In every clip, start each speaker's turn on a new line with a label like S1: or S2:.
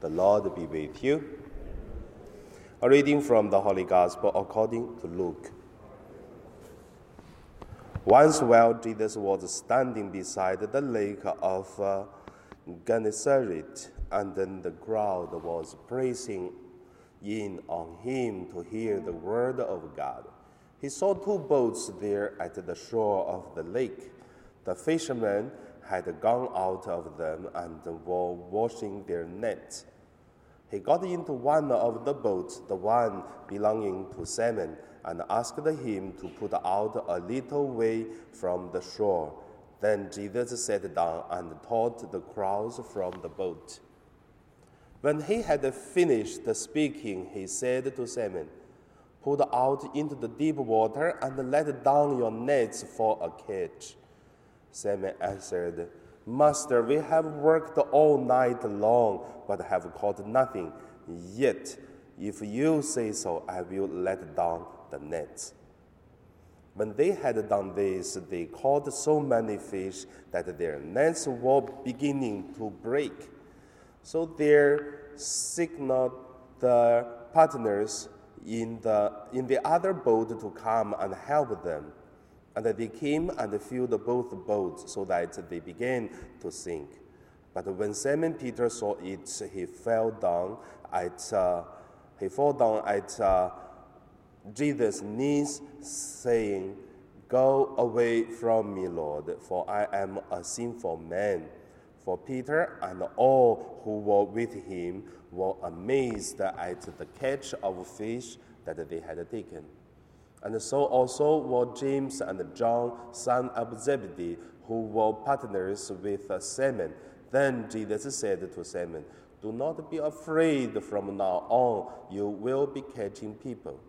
S1: The Lord be with you. A reading from the Holy Gospel according to Luke. Once while Jesus was standing beside the lake of uh, Gennesaret, and then the crowd was pressing in on him to hear the word of God. He saw two boats there at the shore of the lake. The fishermen had gone out of them and were washing their nets. He got into one of the boats, the one belonging to Simon, and asked him to put out a little way from the shore. Then Jesus sat down and taught the crowds from the boat. When he had finished speaking, he said to Simon, Put out into the deep water and let down your nets for a catch. Simon answered, Master, we have worked all night long, but have caught nothing. Yet, if you say so, I will let down the nets. When they had done this, they caught so many fish that their nets were beginning to break. So they signaled the partners in the, in the other boat to come and help them. And they came and filled both boats so that they began to sink. But when Simon Peter saw it, he fell down at uh, he fell down at uh, Jesus' knees, saying, "Go away from me, Lord, for I am a sinful man." For Peter and all who were with him were amazed at the catch of fish that they had taken. And so also were James and John, son of Zebedee, who were partners with Simon. Then Jesus said to Simon, Do not be afraid from now on, you will be catching people.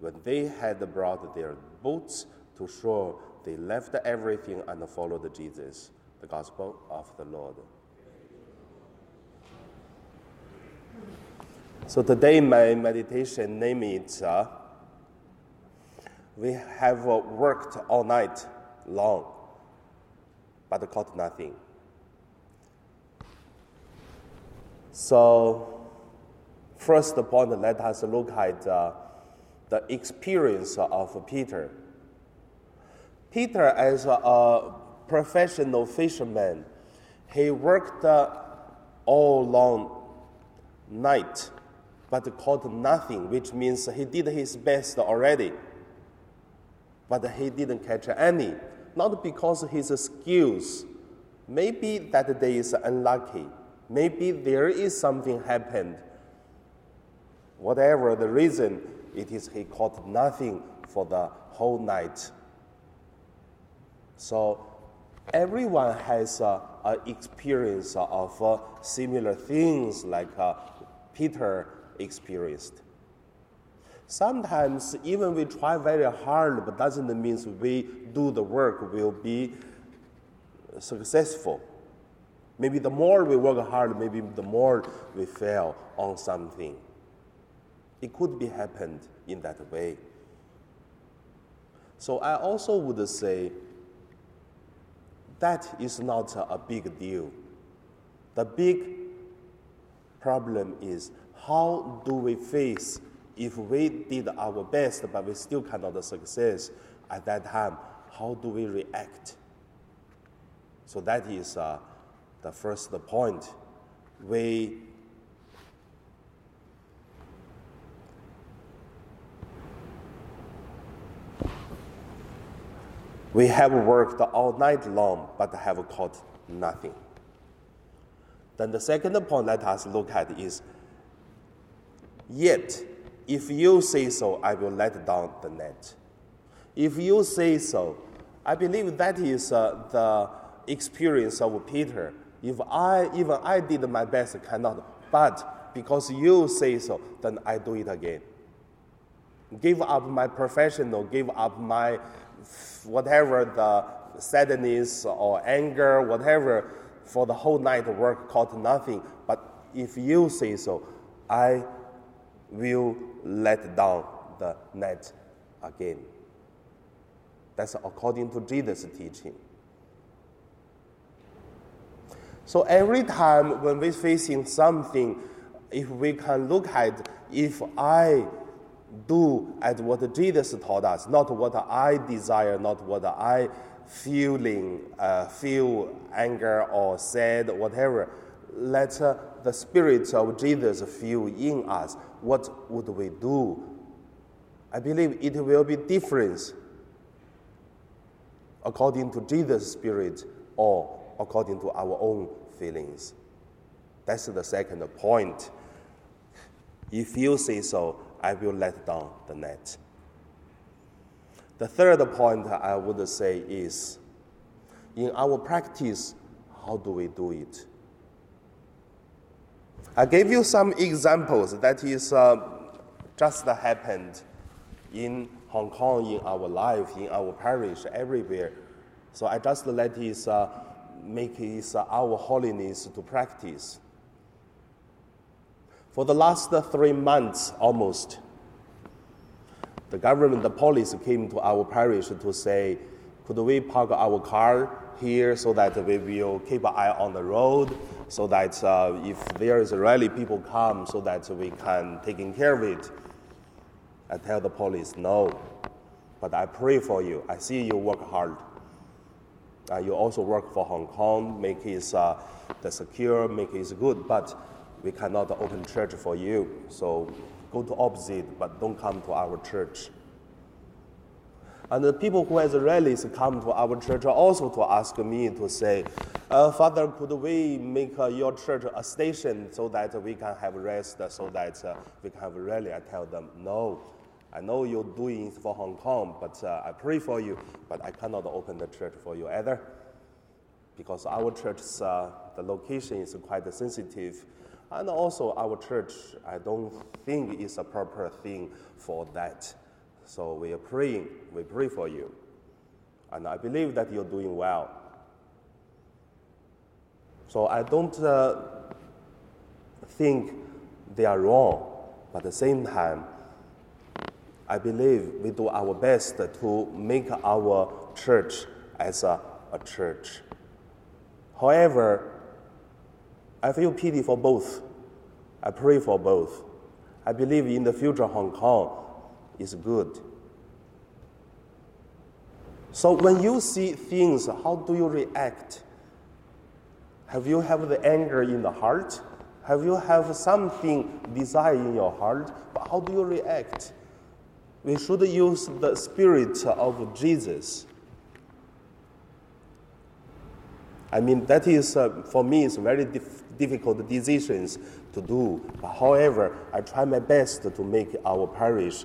S1: When they had brought their boats to shore, they left everything and followed Jesus the gospel of the Lord. So today my meditation name is uh, we have uh, worked all night long, but caught nothing. So first point, let us look at uh, the experience of Peter. Peter, as a professional fisherman. He worked uh, all long night, but caught nothing, which means he did his best already. But he didn't catch any, not because his skills. Maybe that day is unlucky. Maybe there is something happened. Whatever the reason, it is he caught nothing for the whole night. So everyone has uh, an experience of uh, similar things like uh, Peter experienced. Sometimes even we try very hard, but doesn't mean we do the work will be successful. Maybe the more we work hard, maybe the more we fail on something. It could be happened in that way. So I also would say that is not a big deal. The big problem is how do we face if we did our best but we still cannot success at that time? How do we react? So that is uh, the first point. We We have worked all night long, but have caught nothing. Then the second point let us look at is Yet, if you say so, I will let down the net. If you say so, I believe that is uh, the experience of Peter. If I, even I did my best, cannot, but because you say so, then I do it again. Give up my professional, give up my whatever the sadness or anger, whatever, for the whole night work caught nothing. But if you say so, I will let down the net again. That's according to Jesus' teaching. So every time when we're facing something, if we can look at if I do at what Jesus taught us, not what I desire, not what I feeling, uh, feel anger or sad, whatever. Let uh, the Spirit of Jesus feel in us. What would we do? I believe it will be different according to Jesus' Spirit or according to our own feelings. That's the second point. If you say so, I will let down the net. The third point I would say is in our practice, how do we do it? I gave you some examples that is uh, just happened in Hong Kong, in our life, in our parish, everywhere. So I just let it uh, make it uh, our holiness to practice. For the last three months, almost, the government, the police came to our parish to say, could we park our car here so that we will keep an eye on the road, so that uh, if there is rally, people come, so that we can take care of it. I tell the police, no, but I pray for you. I see you work hard. Uh, you also work for Hong Kong, make it uh, the secure, make it good, but we cannot open church for you. So go to opposite, but don't come to our church. And the people who has rallies come to our church also to ask me to say, uh, Father, could we make uh, your church a station so that we can have rest, so that uh, we can have a rally? I tell them, no. I know you're doing it for Hong Kong, but uh, I pray for you, but I cannot open the church for you either. Because our church's uh, the location is quite sensitive and also, our church, I don't think is a proper thing for that. So we are praying, we pray for you. And I believe that you're doing well. So I don't uh, think they are wrong, but at the same time, I believe we do our best to make our church as a, a church. However, I feel pity for both. I pray for both. I believe in the future Hong Kong is good. So when you see things, how do you react? Have you have the anger in the heart? Have you have something desire in your heart? But how do you react? We should use the spirit of Jesus. I mean, that is, uh, for me, it's very dif- difficult decisions to do. But however, I try my best to make our parish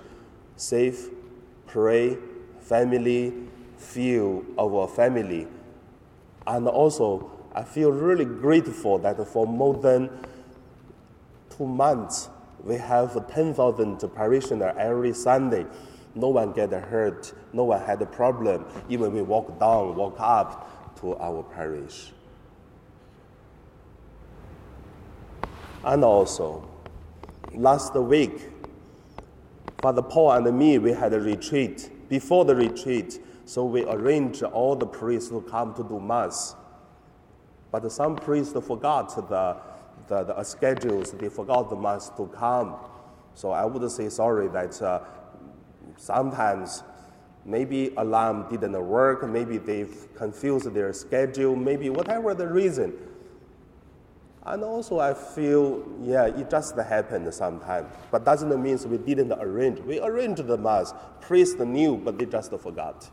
S1: safe, pray, family, feel our family. And also, I feel really grateful that for more than two months, we have 10,000 parishioners every Sunday. No one get hurt, no one had a problem. Even we walk down, walk up, to our parish. And also, last week, Father Paul and me, we had a retreat. Before the retreat, so we arranged all the priests to come to do Mass. But some priests forgot the, the, the schedules, they forgot the Mass to come. So I would say sorry that uh, sometimes Maybe alarm didn't work, maybe they've confused their schedule, maybe whatever the reason. And also I feel, yeah, it just happened sometimes. But doesn't mean we didn't arrange. We arranged the mass, priest knew, but they just forgot.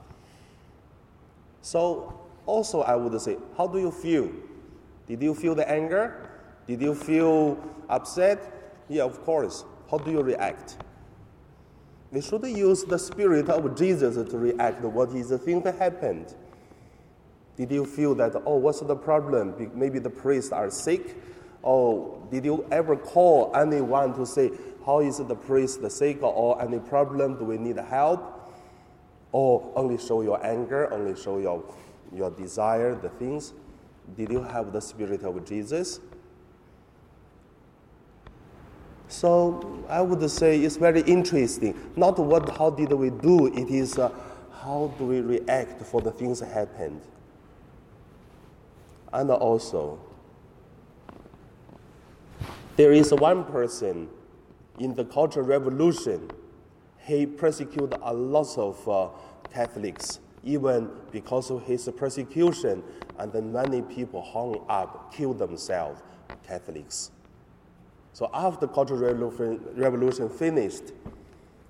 S1: So also I would say, how do you feel? Did you feel the anger? Did you feel upset? Yeah, of course. How do you react? We should use the spirit of Jesus to react what is the thing that happened. Did you feel that, oh, what's the problem? Maybe the priests are sick? Or did you ever call anyone to say, how is the priest the sick or any problem? Do we need help? Or only show your anger, only show your, your desire, the things? Did you have the spirit of Jesus? So I would say it's very interesting. Not what, how did we do, it is uh, how do we react for the things that happened. And also, There is one person in the Cultural Revolution, he persecuted a lot of uh, Catholics, even because of his persecution, and then many people hung up, killed themselves, Catholics. So after the Cultural Revolution, finished,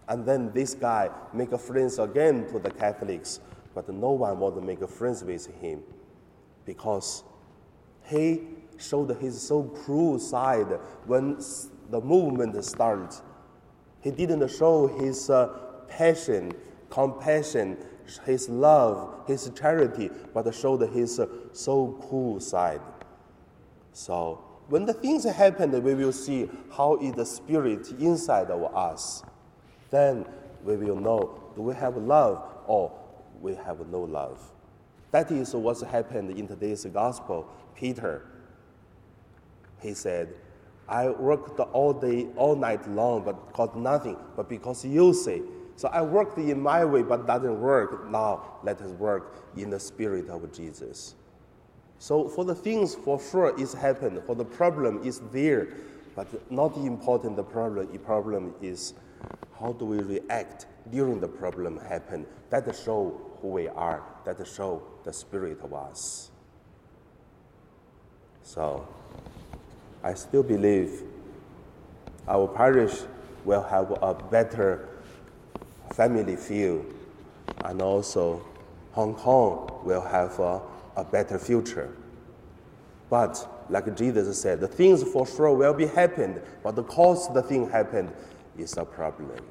S1: and then this guy make friends again to the Catholics, but no one want to make friends with him because he showed his so cruel side when the movement started. He didn't show his uh, passion, compassion, his love, his charity, but showed his uh, so cool side. So when the things happen, we will see how is the spirit inside of us. Then we will know do we have love or we have no love. That is what's happened in today's gospel. Peter, he said, I worked all day, all night long, but got nothing, but because you say. So I worked in my way, but doesn't work. Now let us work in the spirit of Jesus. So for the things for sure is happened, for the problem is there, but not important the problem. The problem is how do we react during the problem happen? That show who we are. That show the spirit of us. So I still believe our parish will have a better family feel, and also Hong Kong will have a, a better future. But like Jesus said, the things for sure will be happened, but the cause the thing happened is a problem.